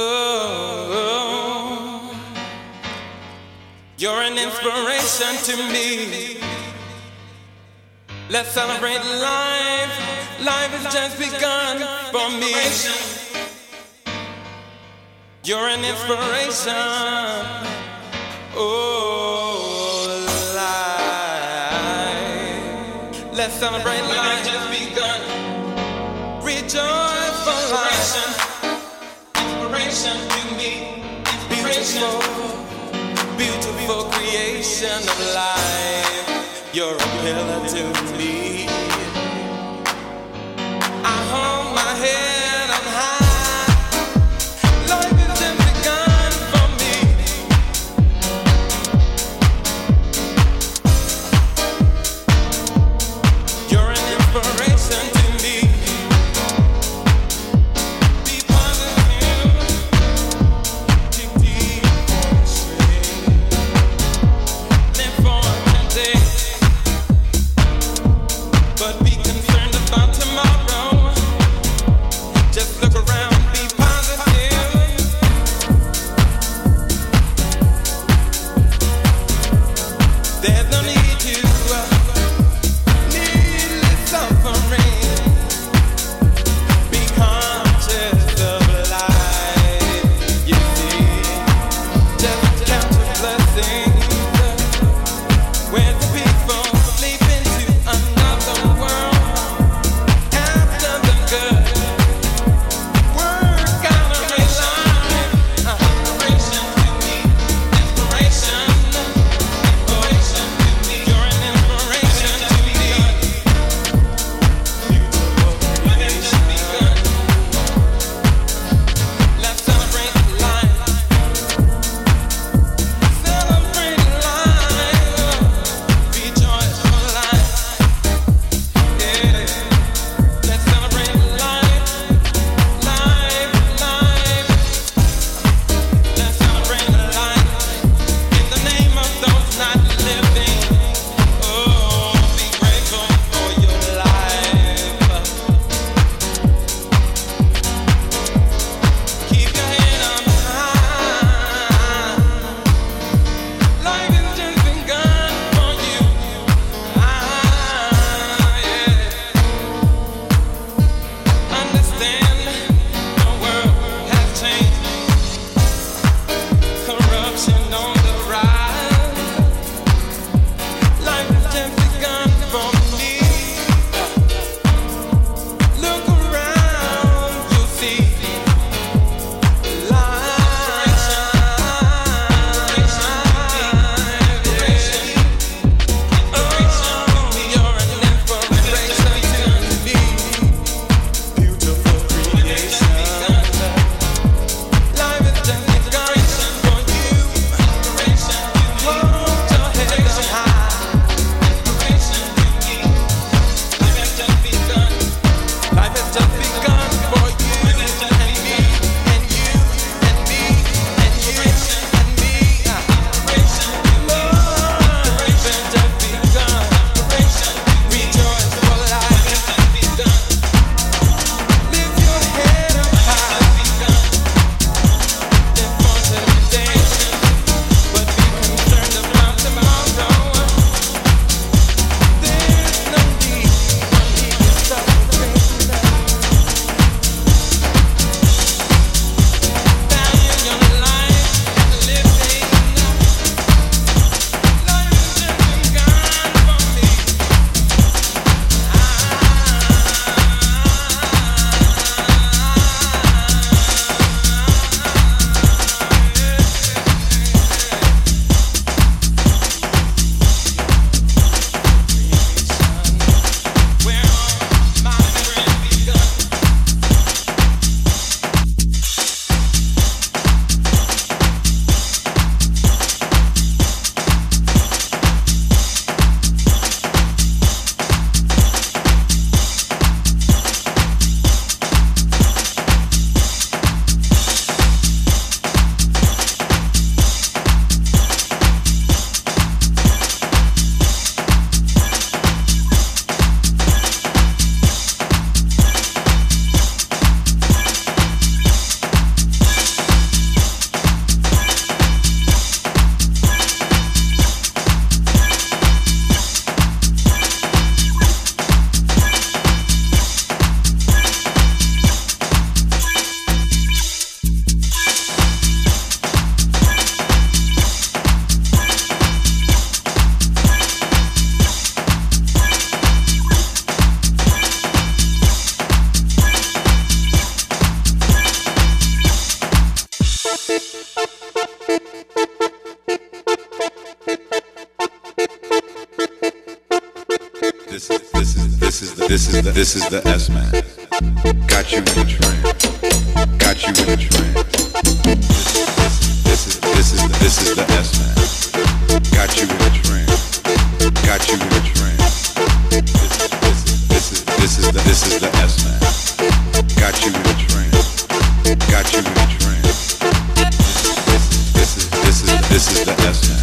Oh, you're an inspiration to me. Let's celebrate life. Life has just begun for me. You're an inspiration. Oh, life. Let's celebrate life. beautiful, beautiful creation of life. You're a pillar to me. I hung my head. This is the S man. Got you in a trance. Got you in a trance. This is this is this is the S man. Got you in a trance. Got you in a trance. This is this is this is the this is the S man. Got you in a trance. Got you in a trance. This is this is this is the S man.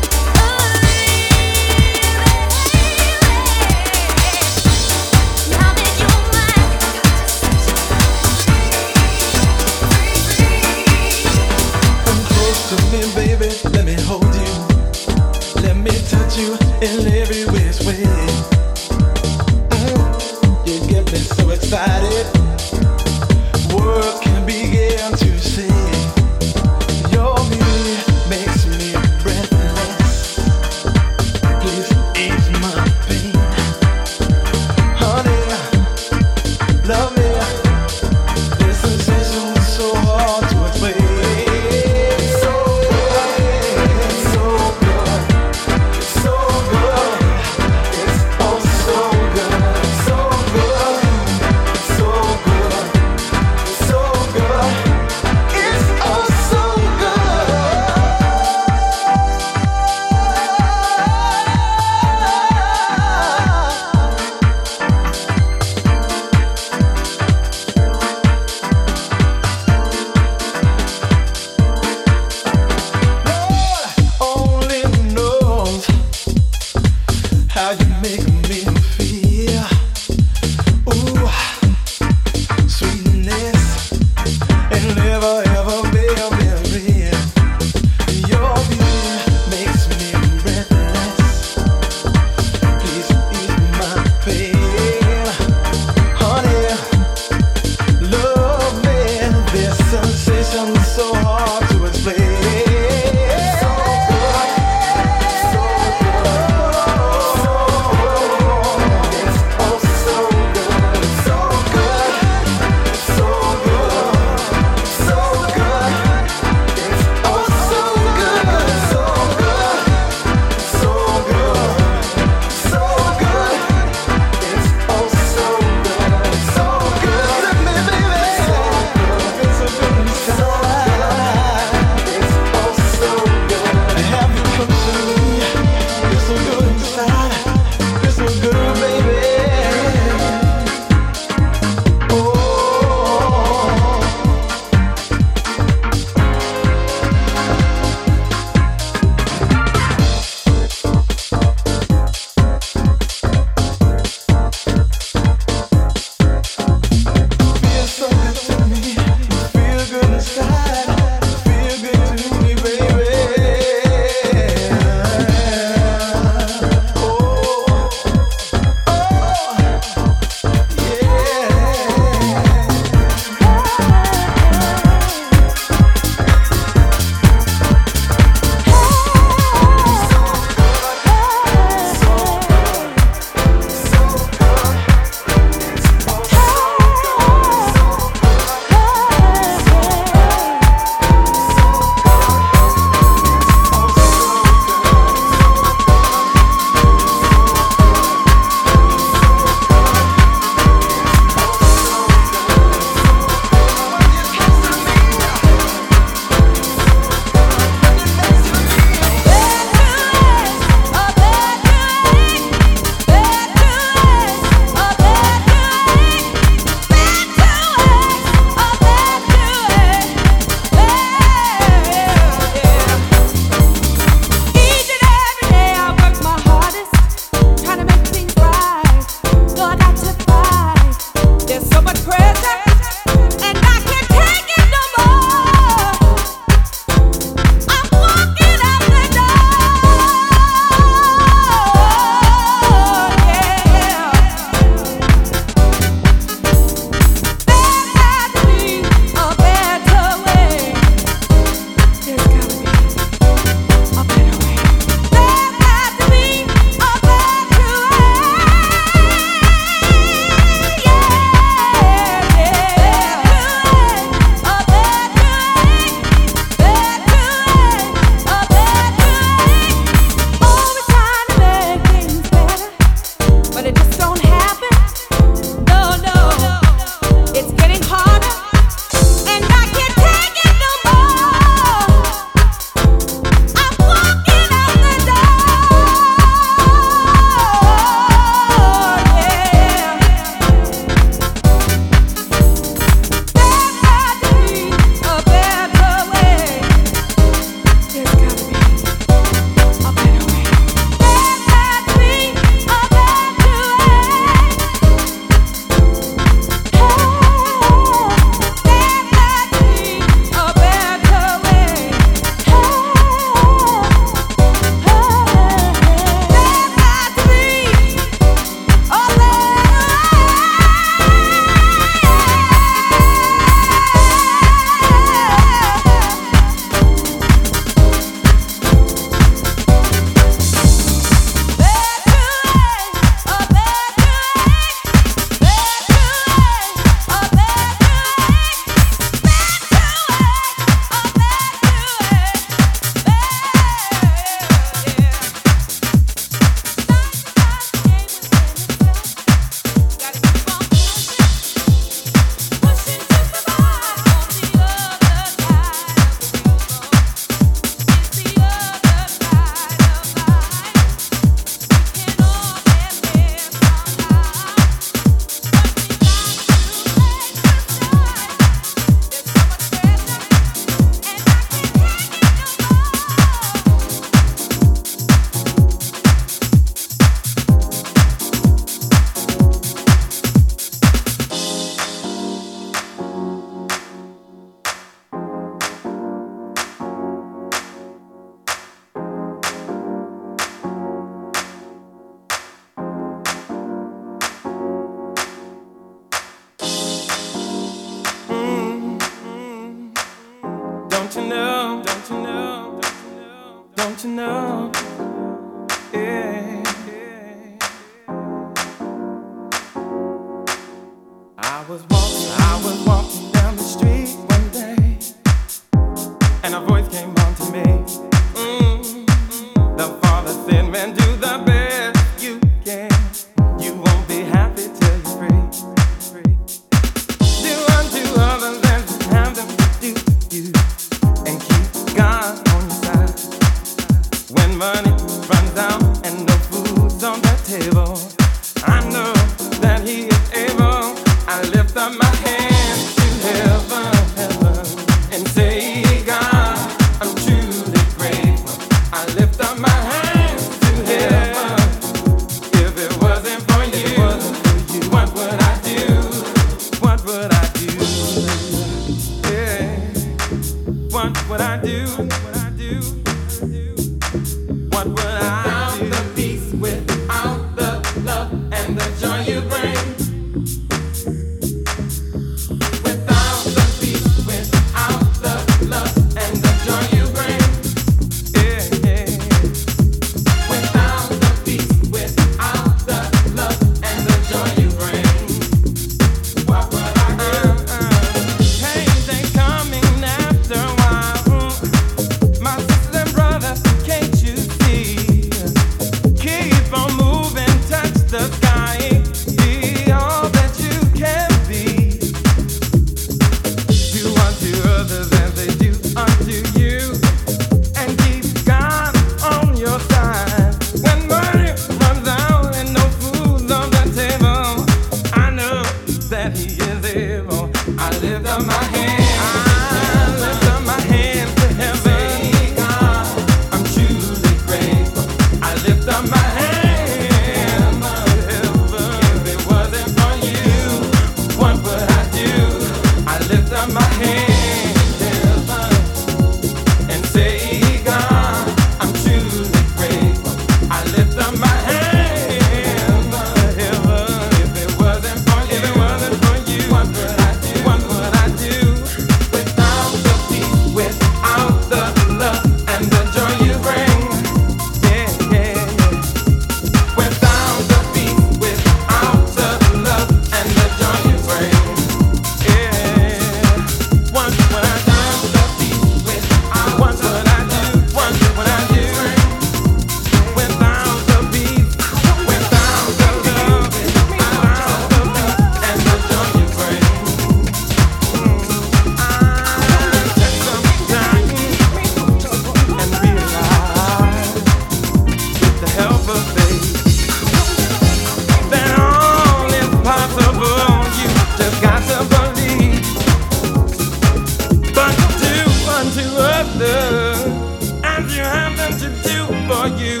Something to do for you.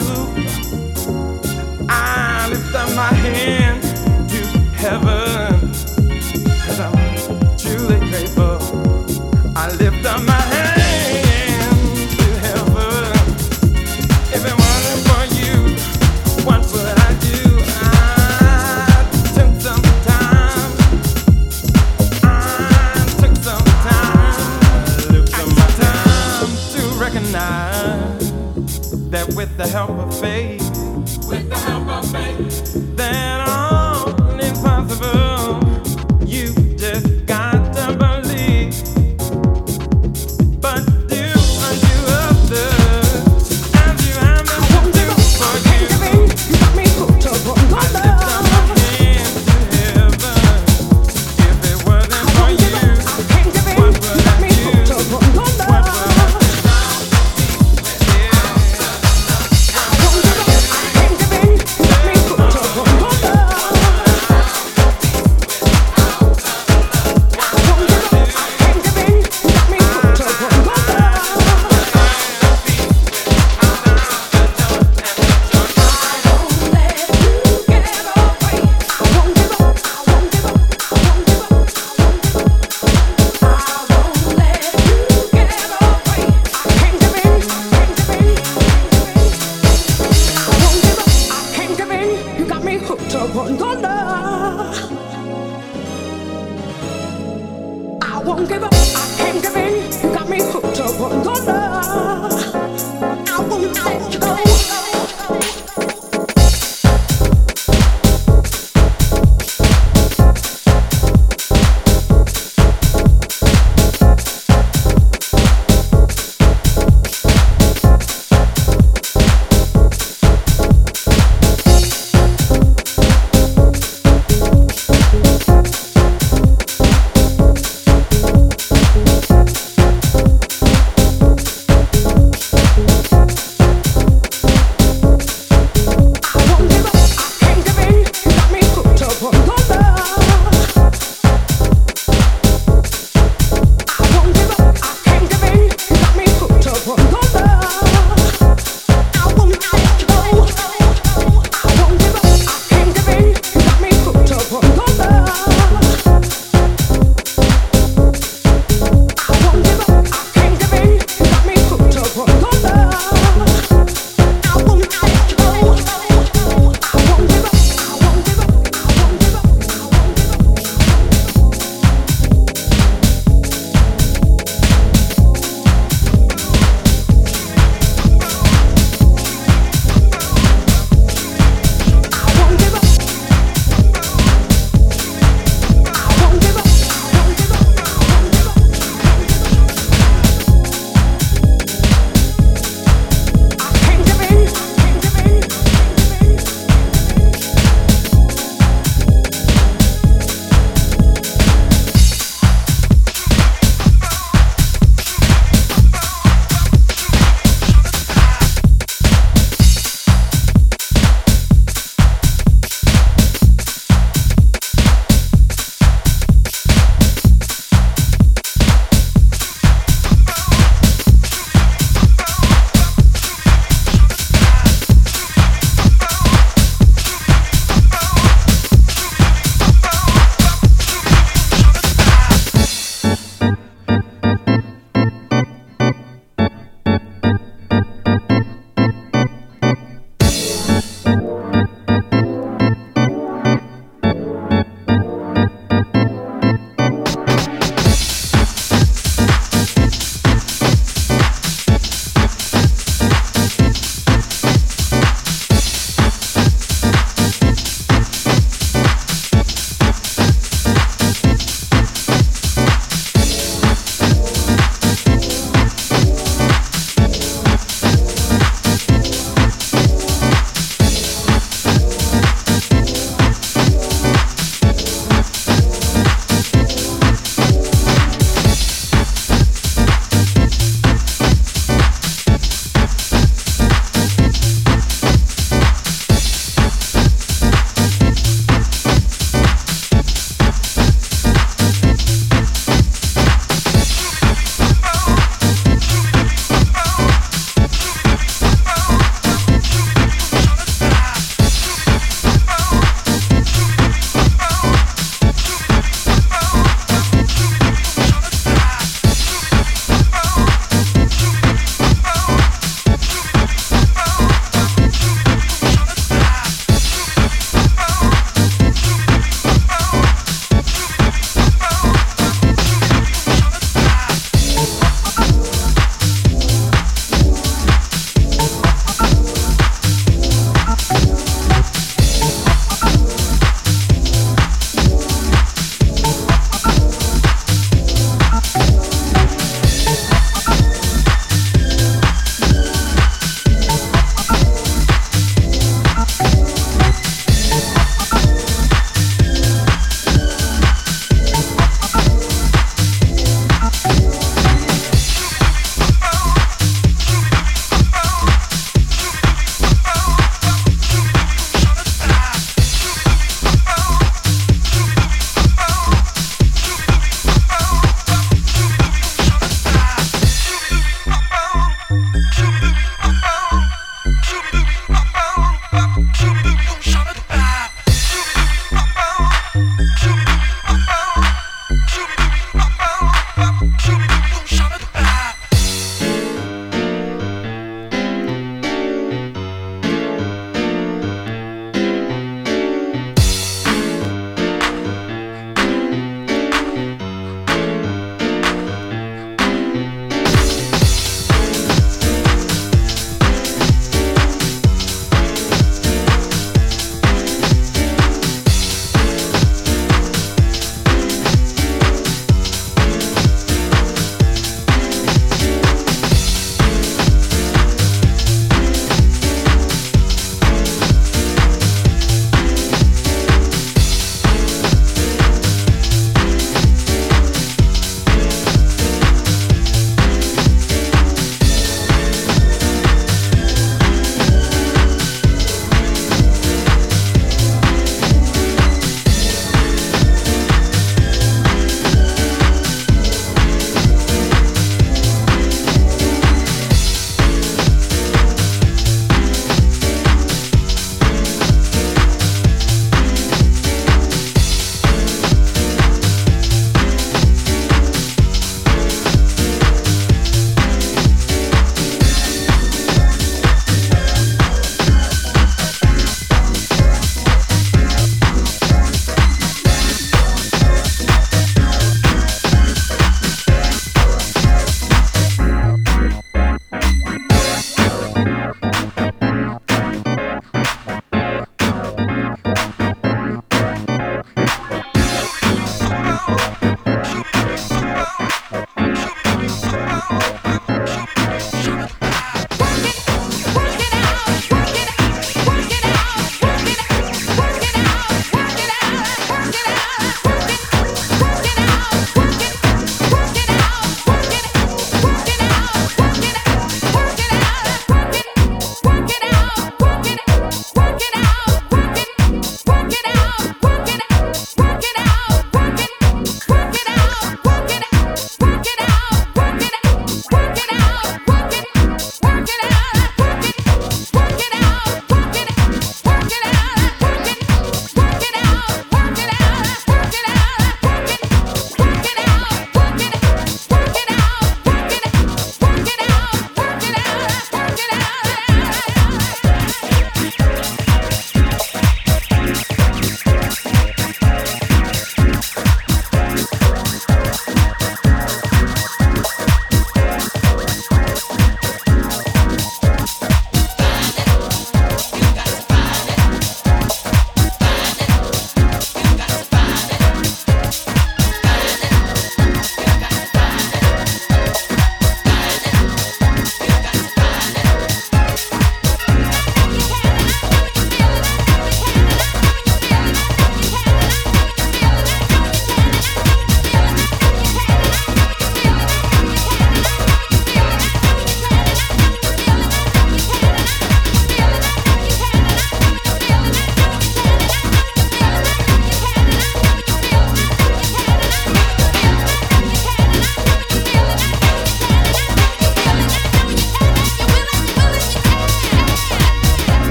I lift up my hand.